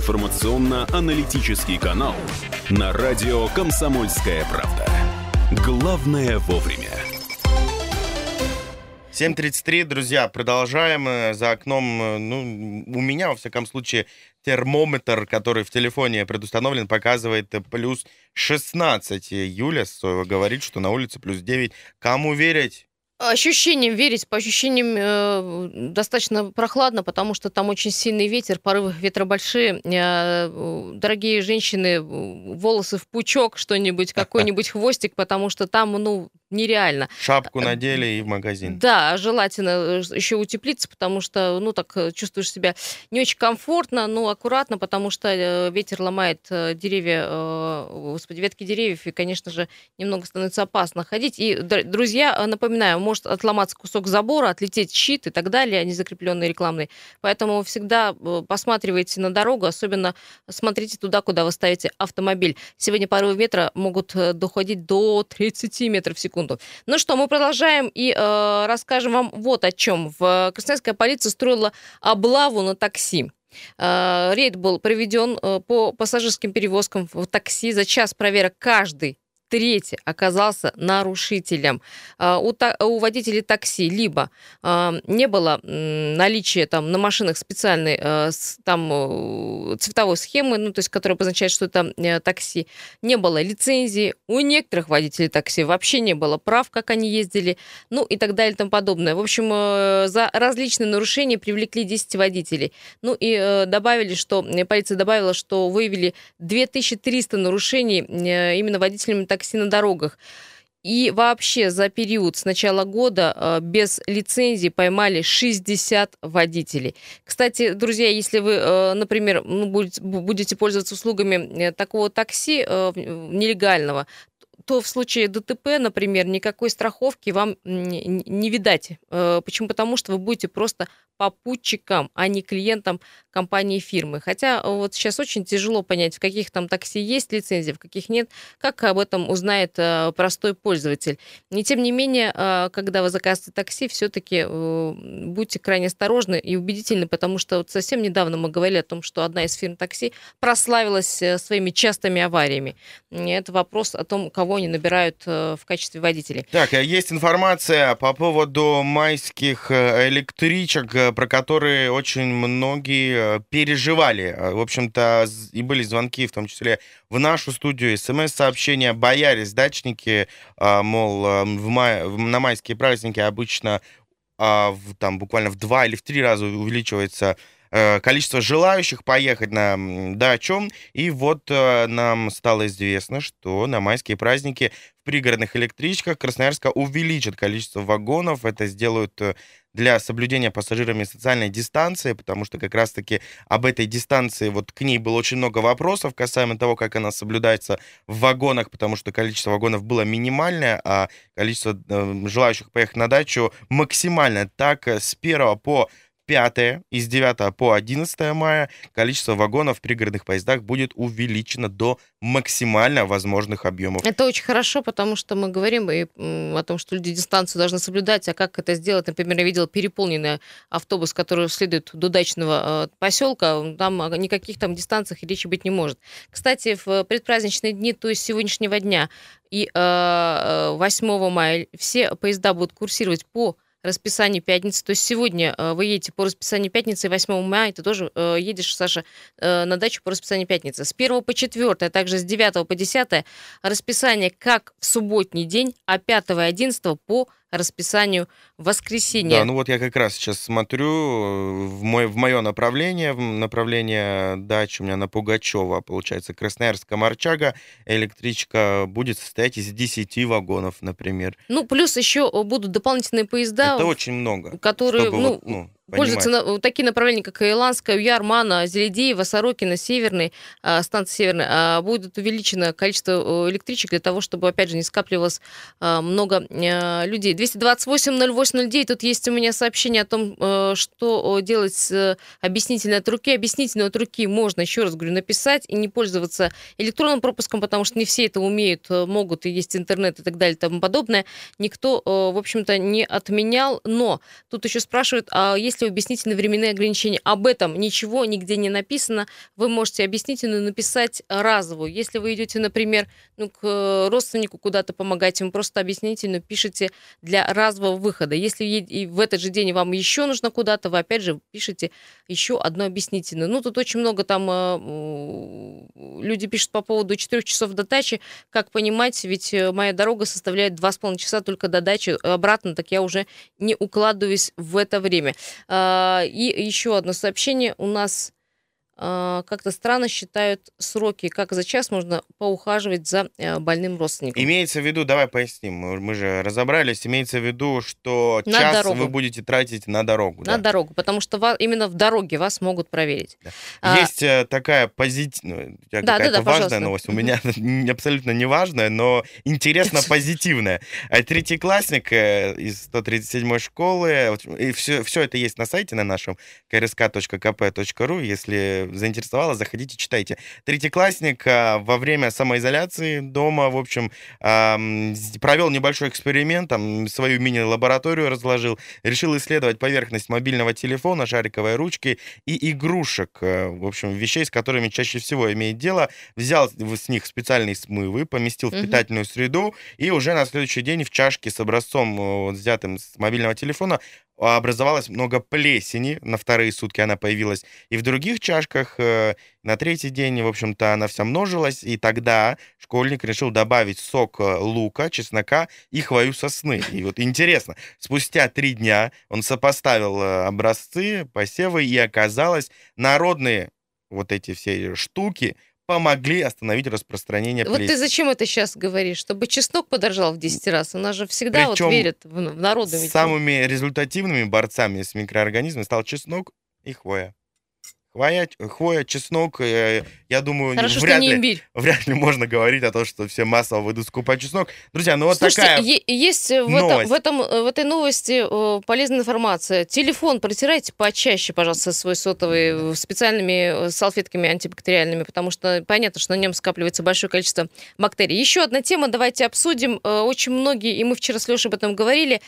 информационно-аналитический канал на радио «Комсомольская правда». Главное вовремя. 7.33, друзья, продолжаем. Э, за окном, э, ну, у меня, во всяком случае, термометр, который в телефоне предустановлен, показывает э, плюс 16. Юля говорит, что на улице плюс 9. Кому верить? Ощущением верить, по ощущениям э, достаточно прохладно, потому что там очень сильный ветер, порывы ветра большие. Э, дорогие женщины, волосы в пучок, что-нибудь, какой-нибудь хвостик, потому что там, ну, нереально. Шапку надели и в магазин. Да, желательно э, еще утеплиться, потому что, ну, так э, чувствуешь себя не очень комфортно, но аккуратно, потому что э, ветер ломает деревья, господи, ветки деревьев, и, конечно же, немного становится опасно ходить. И, друзья, напоминаю, может отломаться кусок забора, отлететь щит и так далее, незакрепленный рекламный. Поэтому всегда посматривайте на дорогу, особенно смотрите туда, куда вы ставите автомобиль. Сегодня порывы ветра могут доходить до 30 метров в секунду секунду. Ну что, мы продолжаем и э, расскажем вам вот о чем. В Красноярская полиция строила облаву на такси. Э, рейд был проведен э, по пассажирским перевозкам в такси. За час проверок каждый третий оказался нарушителем. А, у, у водителей такси либо а, не было наличия там на машинах специальной э, там э, цветовой схемы, ну, то есть, которая обозначает, что это э, такси, не было лицензии, у некоторых водителей такси вообще не было прав, как они ездили, ну и так далее и тому подобное. В общем, за различные нарушения привлекли 10 водителей. Ну и добавили, что полиция добавила, что выявили 2300 нарушений именно водителями такси такси на дорогах. И вообще за период с начала года э, без лицензии поймали 60 водителей. Кстати, друзья, если вы, э, например, ну, будете пользоваться услугами э, такого такси нелегального, то в случае ДТП, например, никакой страховки вам не видать. Почему? Потому что вы будете просто попутчикам, а не клиентам компании фирмы. Хотя э, вот сейчас очень тяжело понять, в каких там такси есть лицензия, в каких нет, как об этом узнает э, простой пользователь. И тем не менее, э, когда вы заказываете такси, все-таки будьте крайне осторожны и убедительны, потому что вот совсем недавно мы говорили о том, что одна из фирм такси прославилась своими частыми авариями. Это вопрос о том, кого они набирают в качестве водителей. Так, а есть информация по поводу майских электричек про которые очень многие э, переживали. Э, в общем-то, и были звонки, в том числе в нашу студию, смс-сообщения, боялись дачники, э, мол, в май, на майские праздники обычно там буквально в два или в три раза увеличивается количество желающих поехать на дачу. И вот нам стало известно, что на майские праздники в пригородных электричках Красноярска увеличат количество вагонов. Это сделают для соблюдения пассажирами социальной дистанции, потому что как раз-таки об этой дистанции, вот к ней было очень много вопросов касаемо того, как она соблюдается в вагонах, потому что количество вагонов было минимальное, а количество э, желающих поехать на дачу максимальное. Так, э, с 1 по 5 из 9 по 11 мая количество вагонов в пригородных поездах будет увеличено до максимально возможных объемов. Это очень хорошо, потому что мы говорим и о том, что люди дистанцию должны соблюдать, а как это сделать? Например, я видела переполненный автобус, который следует до дачного э, поселка, там никаких там дистанциях речи быть не может. Кстати, в предпраздничные дни, то есть сегодняшнего дня и 8 э, э, мая все поезда будут курсировать по расписанию пятницы. То есть сегодня э, вы едете по расписанию пятницы, 8 мая ты тоже э, едешь, Саша, э, на дачу по расписанию пятницы. С 1 по 4, а также с 9 по 10 расписание как в субботний день, а 5 и 11 по расписанию воскресенья. Да, ну вот я как раз сейчас смотрю э, в, мой, в мое направление, в направление дачи у меня на Пугачева, получается, Красноярская Марчага, электричка будет состоять из 10 вагонов, например. Ну, плюс еще будут дополнительные поезда. Это очень много. Которые, чтобы ну, вот, ну Пользуются на, такие направления, как Иландская, Уярмана, Зеледеева, Сорокина, Северный, э, станция Северная. Э, будет увеличено количество электричек для того, чтобы, опять же, не скапливалось э, много э, людей. 228-08-09. Тут есть у меня сообщение о том, э, что делать с объяснительной от руки. Объяснительную от руки можно, еще раз говорю, написать и не пользоваться электронным пропуском, потому что не все это умеют, э, могут, и есть интернет и так далее и тому подобное. Никто, э, в общем-то, не отменял. Но тут еще спрашивают, а есть есть ли объяснительные временные ограничения. Об этом ничего нигде не написано. Вы можете объяснительную написать разовую. Если вы идете, например, ну, к родственнику куда-то помогать, вы просто объяснительную пишете для разового выхода. Если и в этот же день вам еще нужно куда-то, вы опять же пишете еще одну объяснительную. Ну, тут очень много там э, люди пишут по поводу 4 часов до дачи. Как понимать, ведь э, моя дорога составляет 2,5 часа только до дачи. Обратно так я уже не укладываюсь в это время. А, и еще одно сообщение. У нас как-то странно считают сроки, как за час можно поухаживать за э, больным родственником. Имеется в виду, давай поясним, мы же разобрались, имеется в виду, что на час дорогу. вы будете тратить на дорогу. На да? дорогу, потому что вас, именно в дороге вас могут проверить. Да. А... Есть а... такая позитивная, да, да, да, важная пожалуйста. новость, у меня абсолютно не важная, но интересно позитивная. Третьеклассник э, из 137 школы, и все, все это есть на сайте на нашем krsk.kp.ru, если заинтересовало, заходите, читайте. Третьеклассник а, во время самоизоляции дома, в общем, провел небольшой эксперимент, там свою мини-лабораторию разложил, решил исследовать поверхность мобильного телефона, шариковой ручки и игрушек, э, в общем, вещей, с которыми чаще всего имеет дело, взял с них специальные смывы, поместил в питательную среду и уже на следующий день в чашке с образцом, взятым с мобильного телефона, образовалось много плесени, на вторые сутки она появилась, и в других чашках э, на третий день, в общем-то, она вся множилась, и тогда школьник решил добавить сок э, лука, чеснока и хвою сосны. И вот интересно, спустя три дня он сопоставил э, образцы, посевы, и оказалось, народные вот эти все штуки — помогли остановить распространение плесени. Вот ты зачем это сейчас говоришь? Чтобы чеснок подорожал в 10 раз? У нас же всегда Причем вот верят в, народу. Самыми результативными борцами с микроорганизмами стал чеснок и хвоя. Хвоя, хвоя, чеснок, э, я думаю, Хорошо, вряд, ли, вряд ли можно говорить о том, что все массово выйдут скупать чеснок. Друзья, ну вот Слушайте, такая есть в, этом, в, этом, в этой новости э, полезная информация. Телефон протирайте почаще, пожалуйста, свой сотовый специальными э, салфетками антибактериальными, потому что понятно, что на нем скапливается большое количество бактерий. Еще одна тема, давайте обсудим. Очень многие, и мы вчера с Лешей об этом говорили,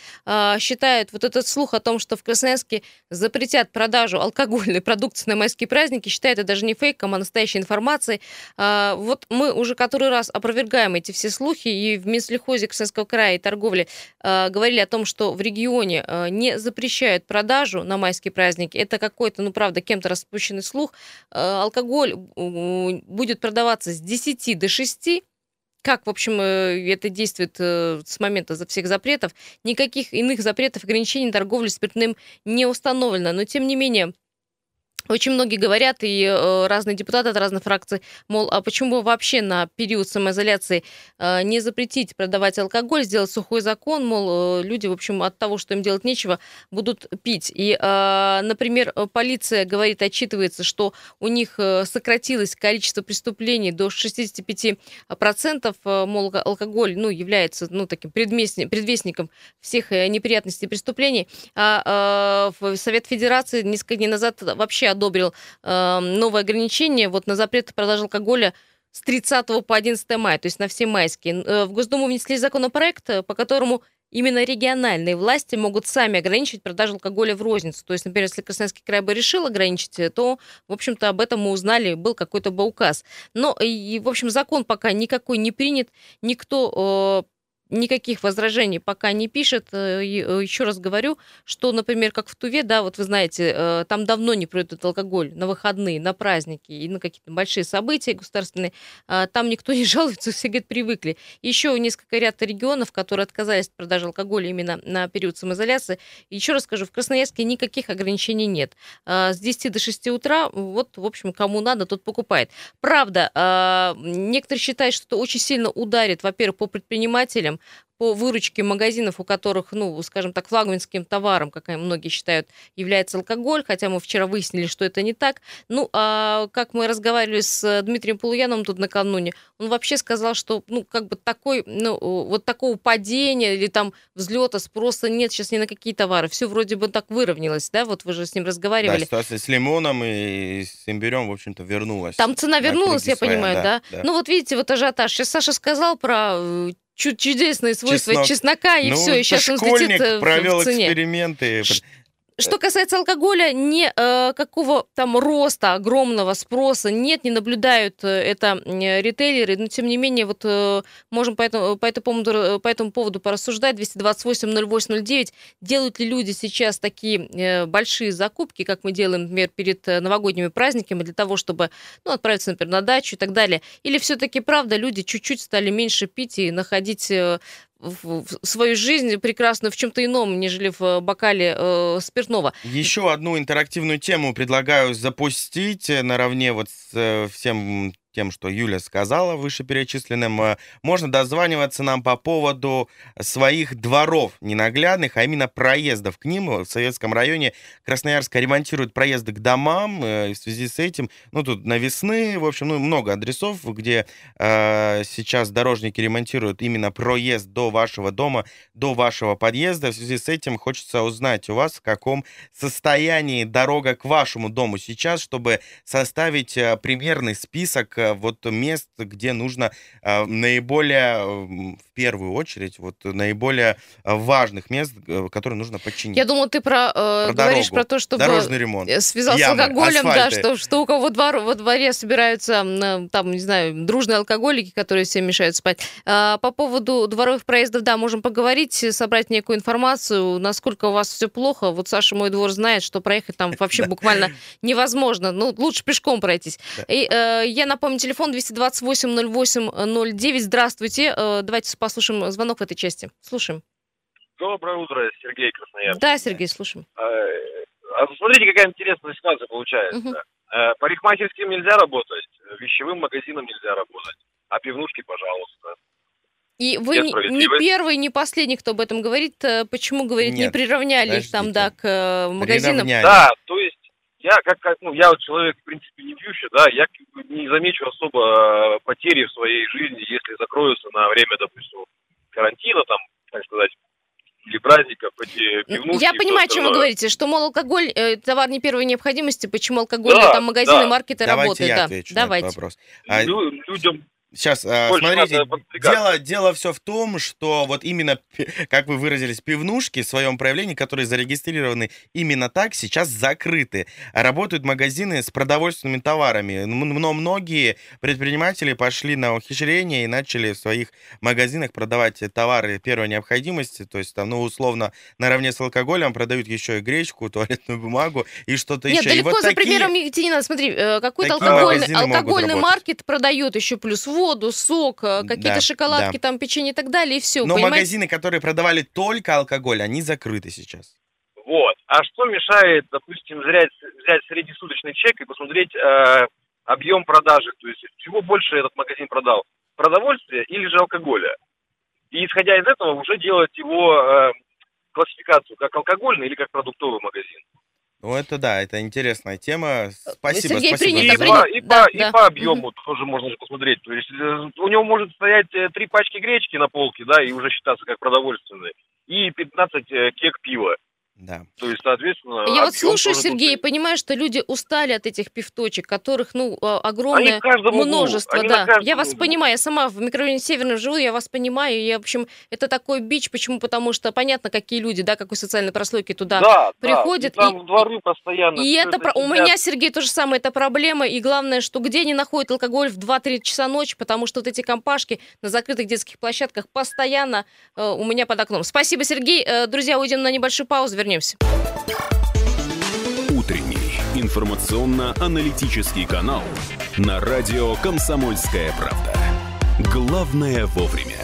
считают вот этот слух о том, что в Красноярске запретят продажу алкогольной продукции на майские праздники, считают это даже не фейком, а настоящей информацией. А, вот мы уже который раз опровергаем эти все слухи, и в Минслихозе Красноярского края и торговли а, говорили о том, что в регионе а, не запрещают продажу на майские праздники. Это какой-то, ну, правда, кем-то распущенный слух. Алкоголь будет продаваться с 10 до 6, как, в общем, э, это действует э, с момента за всех запретов. Никаких иных запретов, ограничений торговли спиртным не установлено. Но, тем не менее, очень многие говорят, и э, разные депутаты от разных фракций, мол, а почему вообще на период самоизоляции э, не запретить продавать алкоголь, сделать сухой закон, мол, э, люди, в общем, от того, что им делать нечего, будут пить. И, например, полиция говорит, отчитывается, что у них сократилось количество преступлений до 65%, э, мол, алкоголь, ну, является, ну, таким предвестником всех неприятностей преступлений. А Совет Федерации несколько дней назад вообще одобрил э, новое ограничение вот на запрет продажи алкоголя с 30 по 11 мая, то есть на все майские. Э, в Госдуму внесли законопроект, э, по которому именно региональные власти могут сами ограничить продажу алкоголя в розницу. То есть, например, если Красноярский край бы решил ограничить, э, то, в общем-то, об этом мы узнали, был какой-то бы указ. Но, и, в общем, закон пока никакой не принят, никто никаких возражений пока не пишет. Э, э, Еще раз говорю, что, например, как в Туве, да, вот вы знаете, э, там давно не продают алкоголь на выходные, на праздники и на какие-то большие события государственные. А там никто не жалуется, все, говорят, привыкли. Еще несколько ряд регионов, которые отказались от продажи алкоголя именно на период самоизоляции. Еще раз скажу, в Красноярске никаких ограничений нет. А с 10 до 6 утра, вот, в общем, кому надо, тот покупает. Правда, а, некоторые считают, что это очень сильно ударит, во-первых, по предпринимателям, по выручке магазинов, у которых, ну, скажем так, флагманским товаром, как многие считают, является алкоголь, хотя мы вчера выяснили, что это не так. Ну, а как мы разговаривали с Дмитрием Полуяновым тут накануне, он вообще сказал, что, ну, как бы такой, ну, вот такого падения или там взлета спроса нет сейчас ни на какие товары. Все вроде бы так выровнялось, да, вот вы же с ним разговаривали. Да, ситуация с лимоном и с имбирем, в общем-то, вернулась. Там цена вернулась, я своя, понимаю, да, да? да? Ну, вот видите, вот ажиотаж. Сейчас Саша сказал про э, чудесные свойства Чеснок. чеснока, и ну, все, и сейчас он взлетит провел в цене. эксперименты. Что касается алкоголя, не э, какого там роста огромного спроса нет, не наблюдают э, это ритейлеры, но тем не менее вот э, можем по этому, по, этому поводу, по этому поводу порассуждать. 228-08-09. Делают ли люди сейчас такие э, большие закупки, как мы делаем, например, перед э, новогодними праздниками, для того, чтобы ну, отправиться, например, на дачу и так далее? Или все-таки, правда, люди чуть-чуть стали меньше пить и находить э, свою жизнь прекрасную в чем-то ином, нежели в бокале э, спиртного. Еще одну интерактивную тему предлагаю запустить э, наравне вот с э, всем тем, что Юля сказала вышеперечисленным, э, можно дозваниваться нам по поводу своих дворов ненаглядных, а именно проездов к ним. В Советском районе Красноярска ремонтируют проезды к домам. Э, и в связи с этим, ну, тут на весны, в общем, ну, много адресов, где э, сейчас дорожники ремонтируют именно проезд до вашего дома, до вашего подъезда. В связи с этим хочется узнать у вас, в каком состоянии дорога к вашему дому сейчас, чтобы составить э, примерный список вот мест, где нужно а, наиболее, в первую очередь, вот наиболее а, важных мест, э, которые нужно подчинить. Я думал, ты про, э, про говоришь дорогу, про то, чтобы дорожный ремонт, связал ямы, с алкоголем, да, что, что у кого двор, во дворе собираются, там, не знаю, дружные алкоголики, которые всем мешают спать. А, по поводу дворовых проездов, да, можем поговорить, собрать некую информацию, насколько у вас все плохо. Вот Саша, мой двор, знает, что проехать там вообще буквально невозможно. Ну, лучше пешком пройтись. И э, я напомню, Напомню, телефон 228-08-09. Здравствуйте. Э, давайте послушаем звонок в этой части. Слушаем. Доброе утро, Сергей Красноярский. Да, Сергей, слушаем. А, а смотрите, какая интересная ситуация получается. Угу. Парикмахерским нельзя работать, вещевым магазином нельзя работать, а пивнушки, пожалуйста. И вы не, не первый, не последний, кто об этом говорит. Э, почему, говорит, Нет, не приравняли их там, да, к магазинам? Да, то есть я как, как ну, я вот человек, в принципе, не пьющий, да, я не замечу особо э, потери в своей жизни, если закроются на время, допустим, карантина, там, так сказать, или праздников, эти пивнушки. Я понимаю, о чем вы говорите, что, мол, алкоголь э, товар не первой необходимости, почему алкогольные да, там магазины, да. маркеты Давайте работают. Я да. Давайте. На этот вопрос. А... Людям Сейчас, э, смотрите, дело, дело все в том, что вот именно, как вы выразились, пивнушки в своем проявлении, которые зарегистрированы именно так, сейчас закрыты. Работают магазины с продовольственными товарами. Но многие предприниматели пошли на ухищрение и начали в своих магазинах продавать товары первой необходимости. То есть там, ну, условно, наравне с алкоголем продают еще и гречку, туалетную бумагу и что-то еще. Нет, далеко вот за такие, примером надо. Смотри, э, какой-то алкогольный, алкогольный маркет продает еще плюс воду, сок, э, какие-то да, шоколадки, да. там печенье и так далее, и все. Но понимаете? магазины, которые продавали только алкоголь, они закрыты сейчас. Вот. А что мешает, допустим, взять, взять среднесуточный чек и посмотреть э, объем продажи? То есть чего больше этот магазин продал? Продовольствие или же алкоголя? И исходя из этого уже делать его э, классификацию как алкогольный или как продуктовый магазин. Ну, это да, это интересная тема. Спасибо, Сергей, спасибо. Принято, и, принято. По, и, да, по, да. и по объему угу. тоже можно посмотреть. То есть э, у него может стоять э, три пачки гречки на полке, да, и уже считаться как продовольственные, и 15 э, кек пива. Да. То есть, соответственно... Я вот слушаю, Сергей, и понимаю, что люди устали от этих пивточек, которых, ну, а, огромное множество. Углу. да. Я вас углу. понимаю, я сама в микрорайоне Северном живу, я вас понимаю. И, в общем, это такой бич. Почему? Потому что понятно, какие люди, да, какой социальной прослойки туда да, приходят. Да, и там и, дворы постоянно. И это, это у меня, Сергей, то же самое, это проблема. И главное, что где они находят алкоголь в 2-3 часа ночи, потому что вот эти компашки на закрытых детских площадках постоянно э, у меня под окном. Спасибо, Сергей. Э, друзья, уйдем на небольшую паузу, вернемся вернемся. Утренний информационно-аналитический канал на радио «Комсомольская правда». Главное вовремя.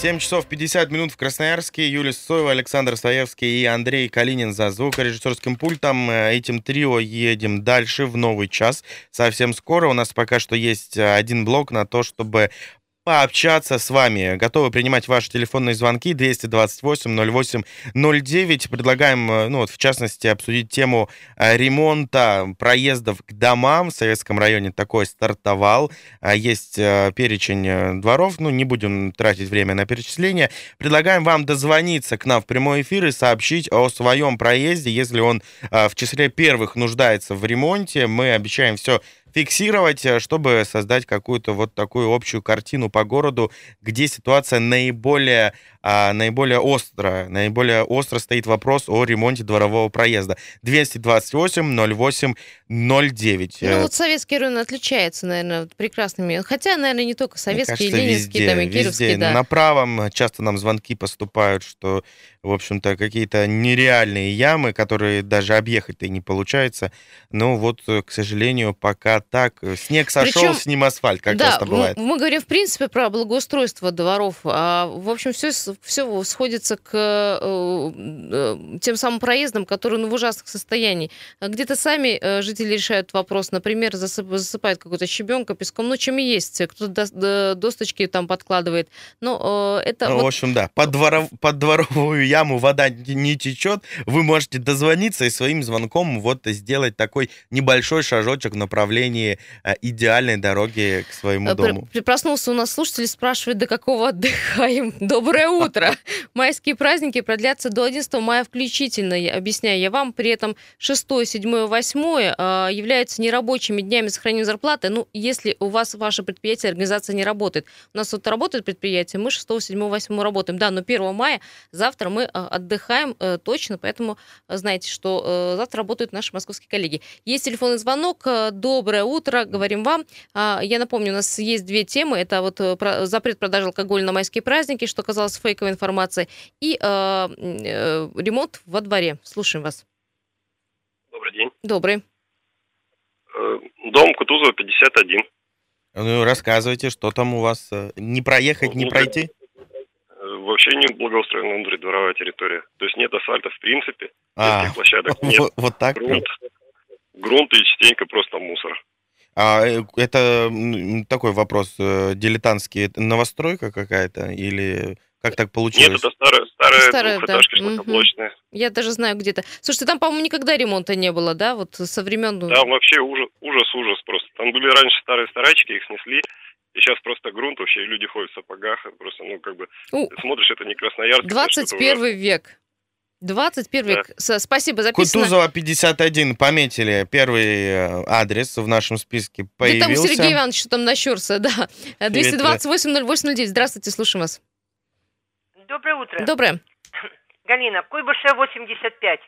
7 часов 50 минут в Красноярске. Юлия Соева, Александр Стоевский и Андрей Калинин за звукорежиссерским пультом. Этим трио едем дальше в новый час. Совсем скоро у нас пока что есть один блок на то, чтобы пообщаться с вами. Готовы принимать ваши телефонные звонки 228-08-09. Предлагаем, э, ну вот, в частности, обсудить тему э, ремонта проездов к домам. В Советском районе такой стартовал. А есть э, перечень дворов, ну, не будем тратить время на перечисление. Предлагаем вам дозвониться к нам в прямой эфир и сообщить о своем проезде, если он в числе первых нуждается в ремонте. Мы обещаем все фиксировать, э, чтобы создать какую-то вот такую общую картину по городу, где ситуация наиболее а, наиболее остро, наиболее остро стоит вопрос о ремонте дворового проезда. 228 08 09. Ну вот советский район отличается, наверное, прекрасными. Хотя, наверное, не только советские, кажется, ленинские, везде, там и кировские, везде. да. На правом часто нам звонки поступают, что, в общем-то, какие-то нереальные ямы, которые даже объехать-то и не получается. Но вот, к сожалению, пока так. Снег сошел, Причем, с ним асфальт, как да, часто бывает. Мы, мы говорим, в принципе, про благоустройство дворов. А, в общем, все все сходится к э, э, тем самым проездам, которые ну, в ужасных состояниях. Где-то сами э, жители решают вопрос, например, засып, засыпают какую-то щебенка песком, ну, чем и есть, кто-то досточки там подкладывает. Но это... Ну, вот... в общем, да, под, дворов, под дворовую яму вода не течет, вы можете дозвониться и своим звонком вот сделать такой небольшой шажочек в направлении идеальной дороги к своему дому. Проснулся у нас слушатель, спрашивает, до какого отдыхаем. Доброе утро! Майские праздники продлятся до 11 мая включительно, объясняю я вам. При этом 6, 7, 8 являются нерабочими днями сохранения зарплаты. Ну, если у вас ваше предприятие, организация не работает. У нас вот работает предприятие, мы 6, 7, 8 работаем. Да, но 1 мая, завтра мы а, отдыхаем э, точно, поэтому знаете, что э, завтра работают наши московские коллеги. Есть телефонный звонок. Э, доброе утро, говорим вам. А, я напомню, у нас есть две темы. Это вот запрет продажи алкоголя на майские праздники, что оказалось фейковой информацией информации, и э, ремонт во дворе. Слушаем вас. Добрый день. Добрый. Дом Кутузова, 51. Ну, рассказывайте, что там у вас? Не проехать, не пройти? Э, вообще не благоустроена внутридворовая территория. То есть нет асфальта в принципе, а, площадок нет. Вот, вот так? Грунт, грунт и частенько просто мусор. А это такой вопрос дилетантский. Это новостройка какая-то или как так получилось? Нет, это старая, старая, старая двухэтажка, да. шлакоблочная. Я даже знаю где-то. Слушайте, там, по-моему, никогда ремонта не было, да? Вот со времен... Да, вообще ужас, ужас, ужас просто. Там были раньше старые старачки, их снесли. И сейчас просто грунт вообще, и люди ходят в сапогах. Просто, ну, как бы, У. смотришь, это не Красноярск. 21 век. 21 да. век. Спасибо, записано. Кутузова 51 пометили. Первый э, адрес в нашем списке появился. Да там Сергей Иванович там нащурся, да. 228-08-09. Здравствуйте, слушаем вас. Доброе утро. Доброе. Галина, Куйбышева 85.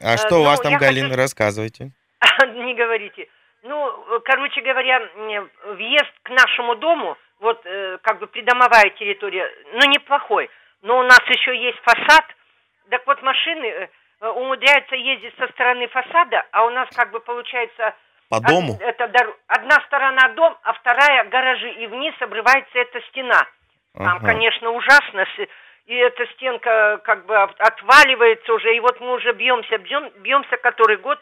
А что у вас ну, там, Галина, хочу... рассказывайте. Не говорите. Ну, короче говоря, въезд к нашему дому, вот э, как бы придомовая территория, ну, неплохой. Но у нас еще есть фасад. Так вот, машины э, умудряются ездить со стороны фасада, а у нас как бы получается... По дому? Это одна сторона дом, а вторая гаражи, и вниз обрывается эта стена. Там, ага. конечно, ужасно, и эта стенка как бы отваливается уже, и вот мы уже бьемся, бьем, бьемся который год,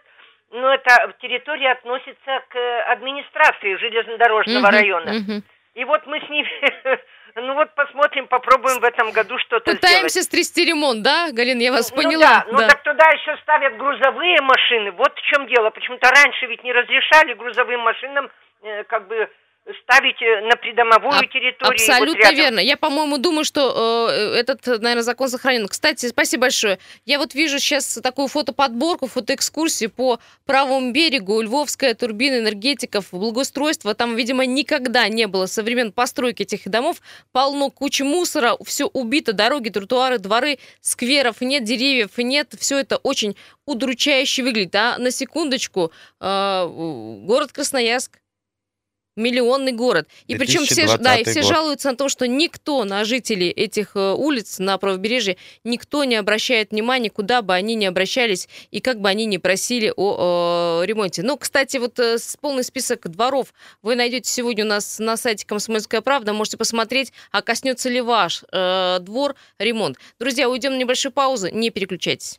но эта территория относится к администрации железнодорожного угу, района. Угу. И вот мы с ними, ну вот посмотрим, попробуем в этом году что-то Пытаемся сделать. стрясти ремонт, да, Галина, я вас ну, поняла? Ну да, да. ну так туда еще ставят грузовые машины, вот в чем дело. Почему-то раньше ведь не разрешали грузовым машинам э, как бы ставить э, на придомовую а, территорию. Абсолютно вот верно. Я, по-моему, думаю, что э, этот, наверное, закон сохранен. Кстати, спасибо большое. Я вот вижу сейчас такую фотоподборку, фотоэкскурсию по правому берегу. Львовская турбина энергетиков, благоустройство. Там, видимо, никогда не было со времен постройки этих домов. Полно кучи мусора, все убито, дороги, тротуары, дворы, скверов нет, деревьев нет. Все это очень удручающе выглядит. А на секундочку, э, город Красноярск миллионный город. И причем все, да, и все год. жалуются на то, что никто на жителей этих э, улиц на правобережье, никто не обращает внимания, куда бы они ни обращались и как бы они ни просили о, о ремонте. Ну, кстати, вот э, полный список дворов вы найдете сегодня у нас на сайте «Комсомольская правда». Можете посмотреть, а коснется ли ваш э, двор ремонт. Друзья, уйдем на небольшую паузу, не переключайтесь.